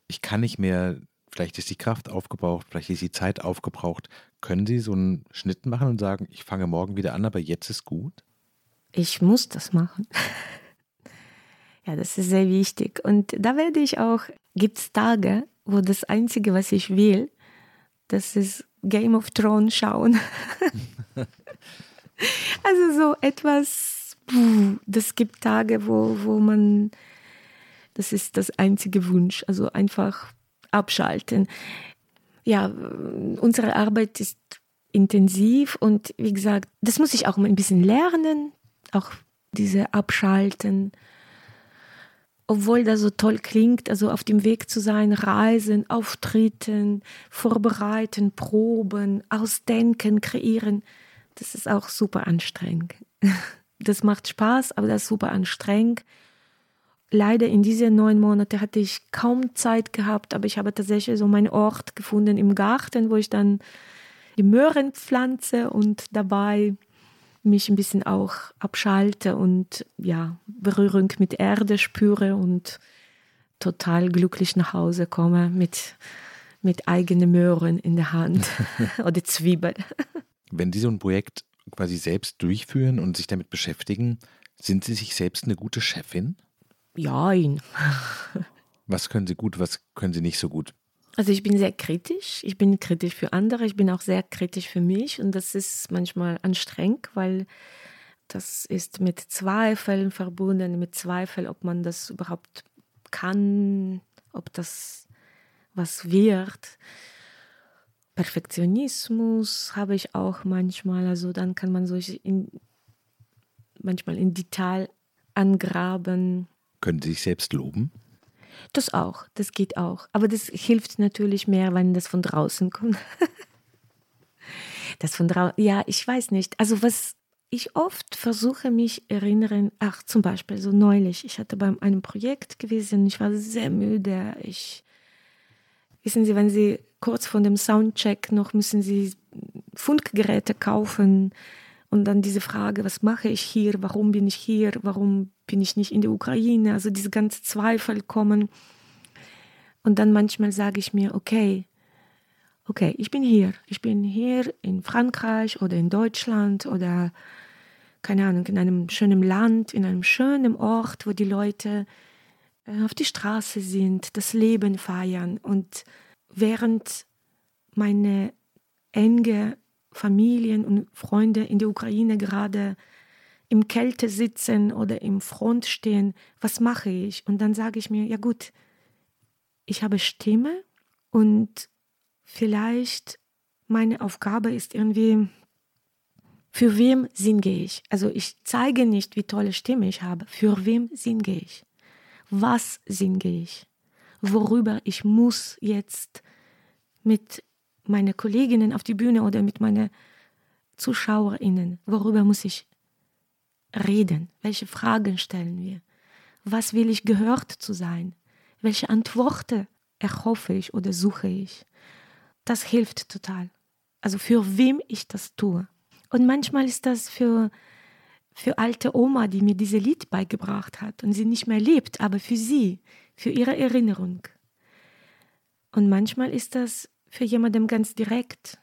Speaker 2: ich kann nicht mehr, vielleicht ist die Kraft aufgebraucht, vielleicht ist die Zeit aufgebraucht. Können Sie so einen Schnitt machen und sagen, ich fange morgen wieder an, aber jetzt ist gut?
Speaker 3: Ich muss das machen. [LAUGHS] ja, das ist sehr wichtig. Und da werde ich auch, gibt es Tage, wo das Einzige, was ich will, das ist Game of Thrones schauen. [LAUGHS] also so etwas das gibt Tage, wo, wo man, das ist das einzige Wunsch, also einfach abschalten. Ja, unsere Arbeit ist intensiv und wie gesagt, das muss ich auch mal ein bisschen lernen, auch diese Abschalten. Obwohl das so toll klingt, also auf dem Weg zu sein, reisen, auftreten, vorbereiten, proben, ausdenken, kreieren, das ist auch super anstrengend. [LAUGHS] das macht Spaß, aber das ist super anstrengend. Leider in diesen neun Monaten hatte ich kaum Zeit gehabt, aber ich habe tatsächlich so meinen Ort gefunden im Garten, wo ich dann die Möhren pflanze und dabei mich ein bisschen auch abschalte und ja, Berührung mit Erde spüre und total glücklich nach Hause komme mit, mit eigenen Möhren in der Hand [LAUGHS] oder Zwiebeln.
Speaker 2: Wenn Sie so ein Projekt quasi selbst durchführen und sich damit beschäftigen, sind Sie sich selbst eine gute Chefin?
Speaker 3: Nein.
Speaker 2: was können Sie gut, was können Sie nicht so gut?
Speaker 3: Also ich bin sehr kritisch. Ich bin kritisch für andere. Ich bin auch sehr kritisch für mich. Und das ist manchmal anstrengend, weil das ist mit Zweifeln verbunden, mit Zweifeln, ob man das überhaupt kann, ob das was wird. Perfektionismus habe ich auch manchmal. Also dann kann man sich in, manchmal in Detail angraben.
Speaker 2: Können Sie sich selbst loben?
Speaker 3: Das auch, das geht auch. Aber das hilft natürlich mehr, wenn das von draußen kommt. [LAUGHS] das von draußen, ja, ich weiß nicht. Also was ich oft versuche, mich erinnern, ach zum Beispiel so neulich, ich hatte bei einem Projekt gewesen, ich war sehr müde, ich Wissen Sie, wenn Sie kurz vor dem Soundcheck noch müssen Sie Funkgeräte kaufen und dann diese Frage, was mache ich hier, warum bin ich hier, warum bin ich nicht in der Ukraine, also diese ganzen Zweifel kommen. Und dann manchmal sage ich mir, okay, okay, ich bin hier, ich bin hier in Frankreich oder in Deutschland oder keine Ahnung, in einem schönen Land, in einem schönen Ort, wo die Leute äh, auf die Straße sind, das Leben feiern. Und während meine enge Familien und Freunde in der Ukraine gerade im Kälte sitzen oder im Front stehen, was mache ich? Und dann sage ich mir, ja gut, ich habe Stimme und vielleicht meine Aufgabe ist irgendwie, für wem singe ich? Also ich zeige nicht, wie tolle Stimme ich habe. Für wem singe ich? was singe ich, worüber ich muss jetzt mit meinen Kolleginnen auf die Bühne oder mit meinen Zuschauerinnen, worüber muss ich reden, welche Fragen stellen wir, was will ich gehört zu sein, welche Antworten erhoffe ich oder suche ich. Das hilft total. Also für wem ich das tue. Und manchmal ist das für, für alte Oma, die mir diese Lied beigebracht hat und sie nicht mehr lebt, aber für sie, für ihre Erinnerung. Und manchmal ist das für jemanden ganz direkt,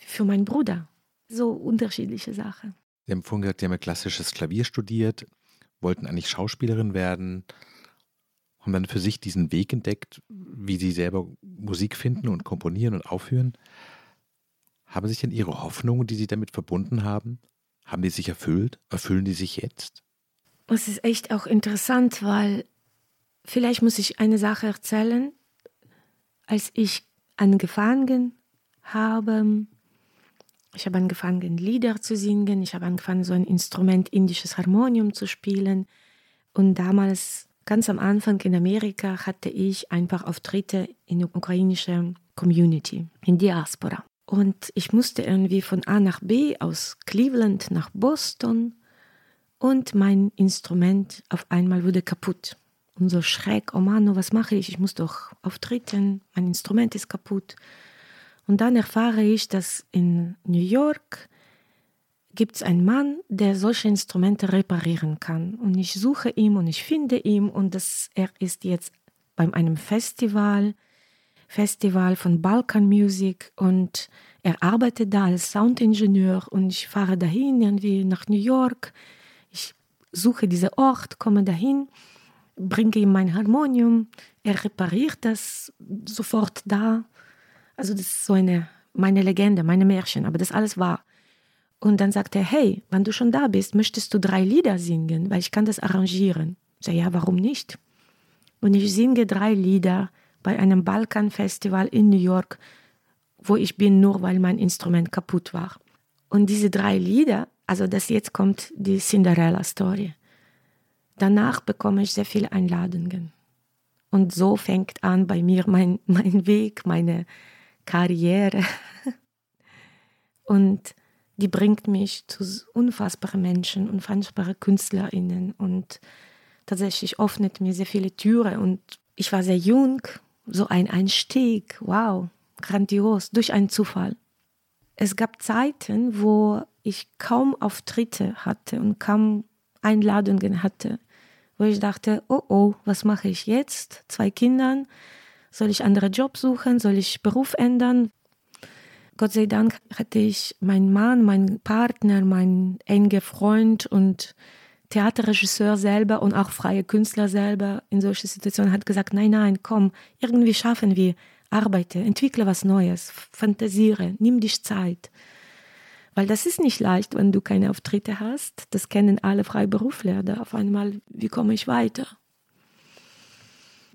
Speaker 3: für meinen Bruder. So unterschiedliche Sachen.
Speaker 2: Sie haben vorhin gesagt, Sie haben ja klassisches Klavier studiert, wollten eigentlich Schauspielerin werden, haben dann für sich diesen Weg entdeckt, wie Sie selber Musik finden und komponieren und aufführen. Haben sich denn Ihre Hoffnungen, die Sie damit verbunden haben, haben die sich erfüllt? Erfüllen die sich jetzt?
Speaker 3: Es ist echt auch interessant, weil vielleicht muss ich eine Sache erzählen. Als ich angefangen habe, ich habe angefangen, Lieder zu singen, ich habe angefangen, so ein Instrument, indisches Harmonium zu spielen. Und damals, ganz am Anfang in Amerika, hatte ich einfach Auftritte in der ukrainischen Community, in Diaspora. Und ich musste irgendwie von A nach B, aus Cleveland nach Boston. Und mein Instrument auf einmal wurde kaputt. Und so schräg, oh Mann, was mache ich? Ich muss doch auftreten, mein Instrument ist kaputt. Und dann erfahre ich, dass in New York gibt es einen Mann, der solche Instrumente reparieren kann. Und ich suche ihn und ich finde ihn und das, er ist jetzt bei einem Festival, Festival von Balkan Music und er arbeitet da als Soundingenieur und ich fahre dahin irgendwie nach New York. Ich suche diesen Ort, komme dahin, bringe ihm mein Harmonium, er repariert das sofort da also das ist so eine, meine Legende, meine Märchen, aber das alles war. Und dann sagt er, hey, wenn du schon da bist, möchtest du drei Lieder singen, weil ich kann das arrangieren. Ich sage, ja, warum nicht? Und ich singe drei Lieder bei einem Balkan-Festival in New York, wo ich bin, nur weil mein Instrument kaputt war. Und diese drei Lieder, also das jetzt kommt die Cinderella-Story. Danach bekomme ich sehr viele Einladungen. Und so fängt an bei mir mein, [LAUGHS] mein Weg, meine, Karriere. [LAUGHS] Und die bringt mich zu unfassbaren Menschen, unfassbare KünstlerInnen und tatsächlich öffnet mir sehr viele Türen. Und ich war sehr jung, so ein Einstieg, wow, grandios, durch einen Zufall. Es gab Zeiten, wo ich kaum Auftritte hatte und kaum Einladungen hatte, wo ich dachte, oh oh, was mache ich jetzt? Zwei Kindern, soll ich andere Job suchen? Soll ich Beruf ändern? Gott sei Dank hatte ich meinen Mann, meinen Partner, meinen engen Freund und Theaterregisseur selber und auch freie Künstler selber in solchen Situationen hat gesagt, nein, nein, komm, irgendwie schaffen wir, arbeite, entwickle was Neues, fantasiere, nimm dich Zeit. Weil das ist nicht leicht, wenn du keine Auftritte hast. Das kennen alle Freiberufler. Da auf einmal, wie komme ich weiter?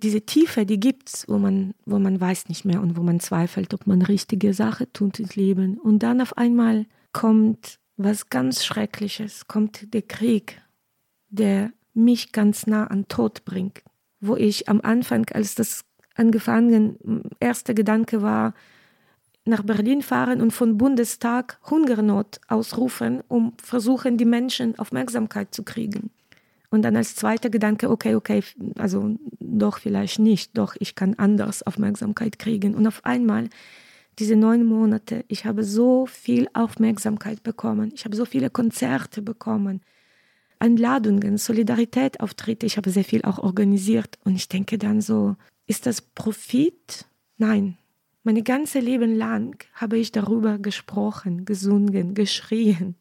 Speaker 3: diese Tiefe, die gibt's, wo man, wo man weiß nicht mehr und wo man zweifelt, ob man richtige Sache tut im Leben. Und dann auf einmal kommt was ganz Schreckliches, kommt der Krieg, der mich ganz nah an Tod bringt. Wo ich am Anfang, als das angefangen, erster Gedanke war, nach Berlin fahren und von Bundestag Hungernot ausrufen, um versuchen, die Menschen Aufmerksamkeit zu kriegen. Und dann als zweiter Gedanke, okay, okay, also doch vielleicht nicht, doch ich kann anders Aufmerksamkeit kriegen. Und auf einmal, diese neun Monate, ich habe so viel Aufmerksamkeit bekommen, ich habe so viele Konzerte bekommen, Einladungen, Solidarität, Auftritte, ich habe sehr viel auch organisiert. Und ich denke dann so, ist das Profit? Nein. Mein ganzes Leben lang habe ich darüber gesprochen, gesungen, geschrien.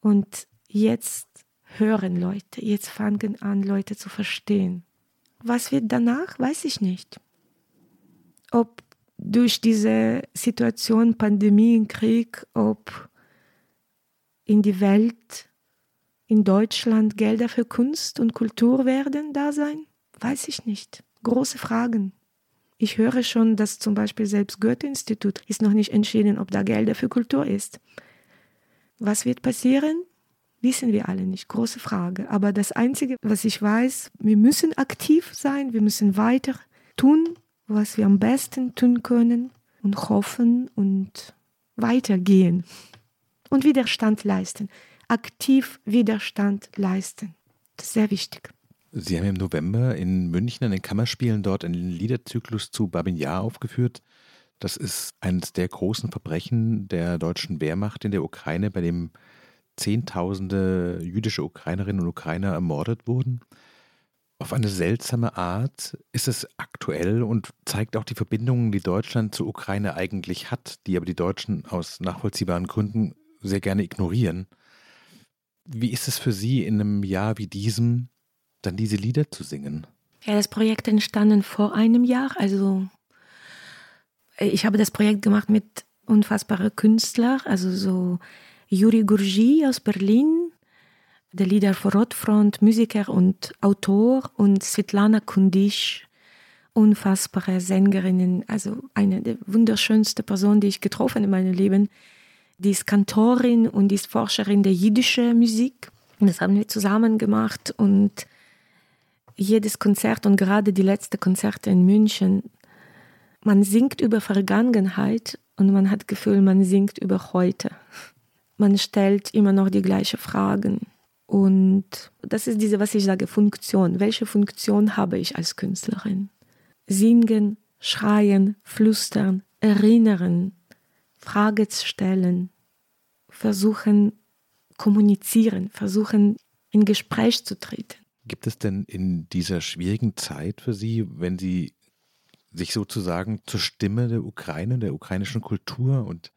Speaker 3: Und jetzt hören Leute, jetzt fangen an, Leute zu verstehen. Was wird danach, weiß ich nicht. Ob durch diese Situation Pandemie, Krieg, ob in die Welt, in Deutschland Gelder für Kunst und Kultur werden da sein, weiß ich nicht. Große Fragen. Ich höre schon, dass zum Beispiel selbst Goethe-Institut ist noch nicht entschieden, ob da Gelder für Kultur ist. Was wird passieren? wissen wir alle nicht. Große Frage. Aber das Einzige, was ich weiß, wir müssen aktiv sein, wir müssen weiter tun, was wir am besten tun können und hoffen und weitergehen und Widerstand leisten. Aktiv Widerstand leisten. Das ist sehr wichtig.
Speaker 2: Sie haben im November in München an den Kammerspielen dort einen Liederzyklus zu Babin aufgeführt. Das ist eines der großen Verbrechen der deutschen Wehrmacht in der Ukraine, bei dem Zehntausende jüdische Ukrainerinnen und Ukrainer ermordet wurden. Auf eine seltsame Art ist es aktuell und zeigt auch die Verbindungen, die Deutschland zur Ukraine eigentlich hat, die aber die Deutschen aus nachvollziehbaren Gründen sehr gerne ignorieren. Wie ist es für Sie in einem Jahr wie diesem, dann diese Lieder zu singen?
Speaker 3: Ja, das Projekt entstanden vor einem Jahr. Also ich habe das Projekt gemacht mit unfassbaren Künstlern, also so Juri Gurgi aus Berlin, der Lieder vor Rotfront, Musiker und Autor und Svetlana Kundisch, unfassbare Sängerinnen, also eine der wunderschönsten Personen, die ich getroffen in meinem Leben. Die ist Kantorin und die ist Forscherin der jiddischen Musik. Das haben wir zusammen gemacht und jedes Konzert und gerade die letzten Konzerte in München, man singt über Vergangenheit und man hat Gefühl, man singt über heute. Man stellt immer noch die gleichen Fragen. Und das ist diese, was ich sage, Funktion. Welche Funktion habe ich als Künstlerin? Singen, schreien, flüstern, erinnern, Frage stellen, versuchen kommunizieren, versuchen in Gespräch zu treten.
Speaker 2: Gibt es denn in dieser schwierigen Zeit für Sie, wenn Sie sich sozusagen zur Stimme der Ukraine, der ukrainischen Kultur und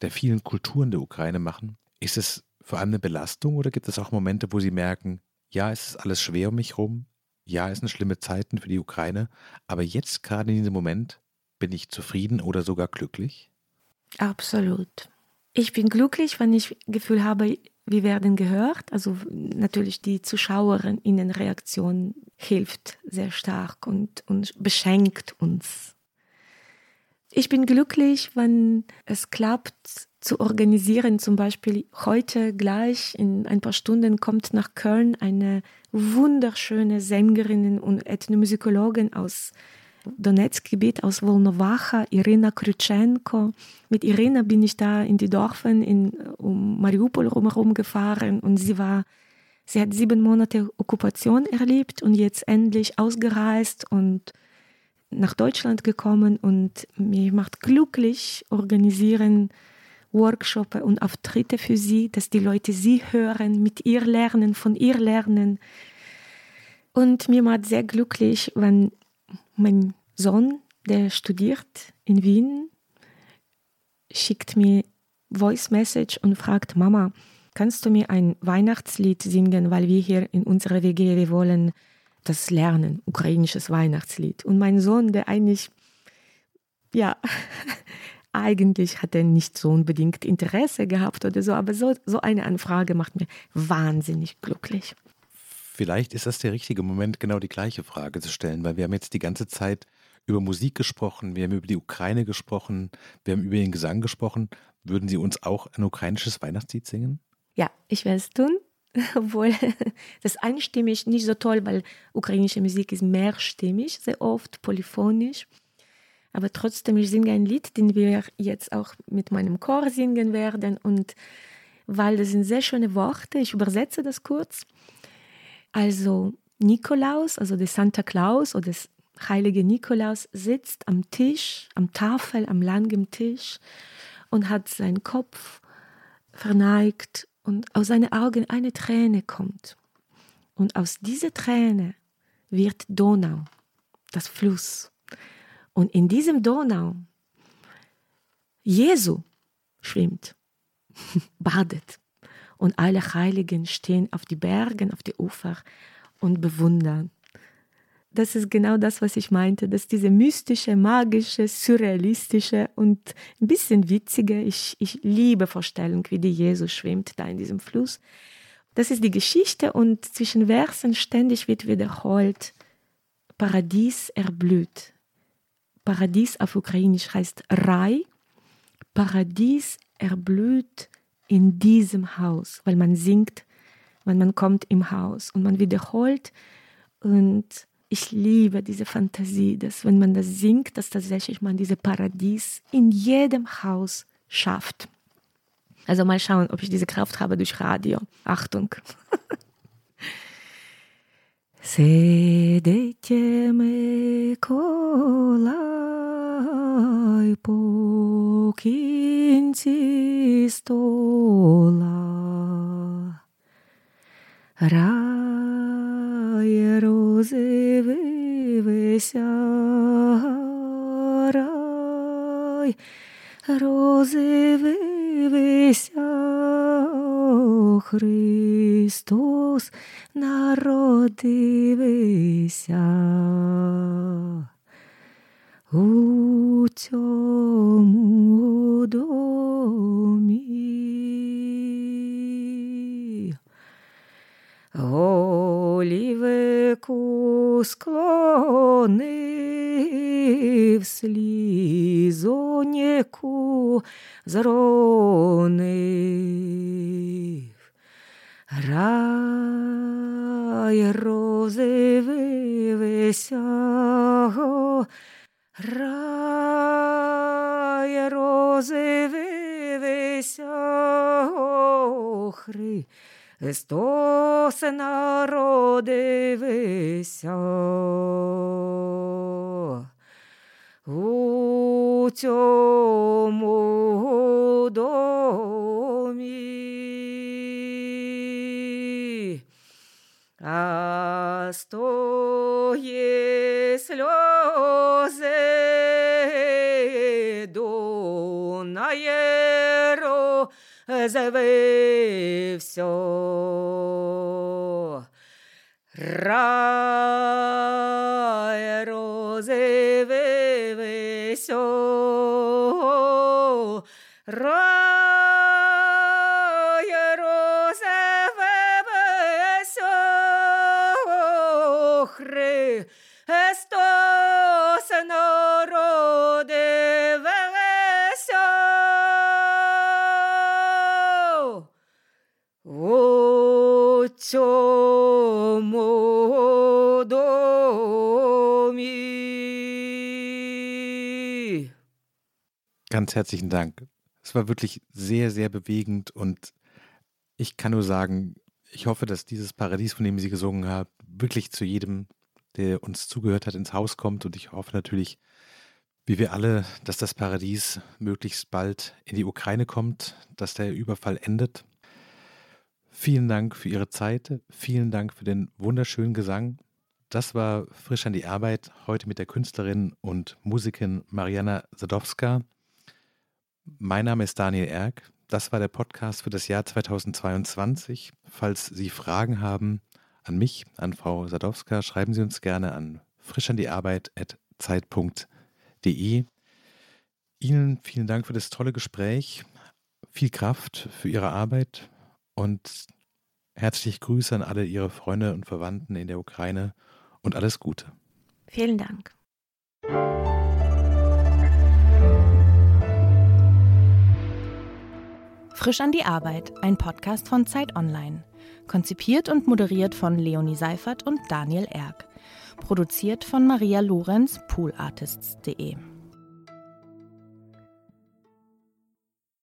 Speaker 2: der vielen Kulturen der Ukraine machen, ist es vor allem eine Belastung oder gibt es auch Momente, wo Sie merken, ja, es ist alles schwer um mich herum, ja, es sind schlimme Zeiten für die Ukraine, aber jetzt gerade in diesem Moment bin ich zufrieden oder sogar glücklich?
Speaker 3: Absolut. Ich bin glücklich, wenn ich Gefühl habe, wir werden gehört. Also natürlich die Zuschauerin Reaktion hilft sehr stark und, und beschenkt uns. Ich bin glücklich, wenn es klappt, zu organisieren. Zum Beispiel heute gleich in ein paar Stunden kommt nach Köln eine wunderschöne Sängerin und Ethnomusikologin aus Donetsk-Gebiet aus Volnovacha, Irina Krutschenko. Mit Irina bin ich da in die Dörfer in, um Mariupol rumherum gefahren und sie war, sie hat sieben Monate Okkupation erlebt und jetzt endlich ausgereist und nach Deutschland gekommen und mir macht glücklich organisieren Workshops und Auftritte für sie, dass die Leute sie hören, mit ihr lernen, von ihr lernen. Und mir macht sehr glücklich, wenn mein Sohn, der studiert in Wien, schickt mir Voice Message und fragt Mama, kannst du mir ein Weihnachtslied singen, weil wir hier in unserer WG, wir wollen das lernen, ukrainisches Weihnachtslied. Und mein Sohn, der eigentlich, ja, [LAUGHS] eigentlich hat er nicht so unbedingt Interesse gehabt oder so, aber so, so eine Anfrage macht mir wahnsinnig glücklich.
Speaker 2: Vielleicht ist das der richtige Moment, genau die gleiche Frage zu stellen, weil wir haben jetzt die ganze Zeit über Musik gesprochen, wir haben über die Ukraine gesprochen, wir haben über den Gesang gesprochen. Würden Sie uns auch ein ukrainisches Weihnachtslied singen?
Speaker 3: Ja, ich werde es tun, [LAUGHS] obwohl [LAUGHS] das einstimmig nicht so toll, weil ukrainische Musik ist mehrstimmig, sehr oft polyphonisch. Aber trotzdem, ich singe ein Lied, den wir jetzt auch mit meinem Chor singen werden und weil das sind sehr schöne Worte, ich übersetze das kurz. Also Nikolaus, also der Santa Claus oder der heilige Nikolaus sitzt am Tisch, am Tafel, am langen Tisch und hat seinen Kopf verneigt und aus seinen Augen eine Träne kommt. Und aus dieser Träne wird Donau, das Fluss. Und in diesem Donau Jesu schwimmt, [LAUGHS] badet und alle Heiligen stehen auf die Bergen, auf die Ufer und bewundern. Das ist genau das, was ich meinte, dass diese mystische, magische, surrealistische und ein bisschen witzige, ich, ich liebe Vorstellung, wie die Jesus schwimmt da in diesem Fluss. Das ist die Geschichte und zwischen Versen ständig wird wiederholt, Paradies erblüht. Paradies auf Ukrainisch heißt Rai. Paradies erblüht in diesem Haus, weil man singt, wenn man kommt im Haus und man wiederholt. Und ich liebe diese Fantasie, dass wenn man das singt, dass tatsächlich man diese Paradies in jedem Haus schafft. Also mal schauen, ob ich diese Kraft habe durch Radio. Achtung. Sedete me kola Рай по кінці стола. Рай розивився, рай розивився, Христос народився. У цьому домі. Голівику склонив слізоніку зронив. Рай розивився, рай розивився, Христос народився. У цьому домі. А стої сльози Дунаєро завився. Рай розивився. Рай У цьому домі.
Speaker 2: Ganz herzlichen Dank. Es war wirklich sehr, sehr bewegend und ich kann nur sagen, ich hoffe, dass dieses Paradies, von dem Sie gesungen haben, wirklich zu jedem, der uns zugehört hat, ins Haus kommt. Und ich hoffe natürlich, wie wir alle, dass das Paradies möglichst bald in die Ukraine kommt, dass der Überfall endet. Vielen Dank für Ihre Zeit. Vielen Dank für den wunderschönen Gesang. Das war frisch an die Arbeit, heute mit der Künstlerin und Musikin Mariana Sadowska. Mein Name ist Daniel Erck. Das war der Podcast für das Jahr 2022. Falls Sie Fragen haben an mich, an Frau Sadowska, schreiben Sie uns gerne an frischandiearbeit.zeit.de. Ihnen vielen Dank für das tolle Gespräch. Viel Kraft für Ihre Arbeit und herzliche Grüße an alle Ihre Freunde und Verwandten in der Ukraine und alles Gute.
Speaker 3: Vielen Dank.
Speaker 1: Frisch an die Arbeit, ein Podcast von Zeit Online. Konzipiert und moderiert von Leonie Seifert und Daniel Erck. Produziert von Maria Lorenz, poolartists.de.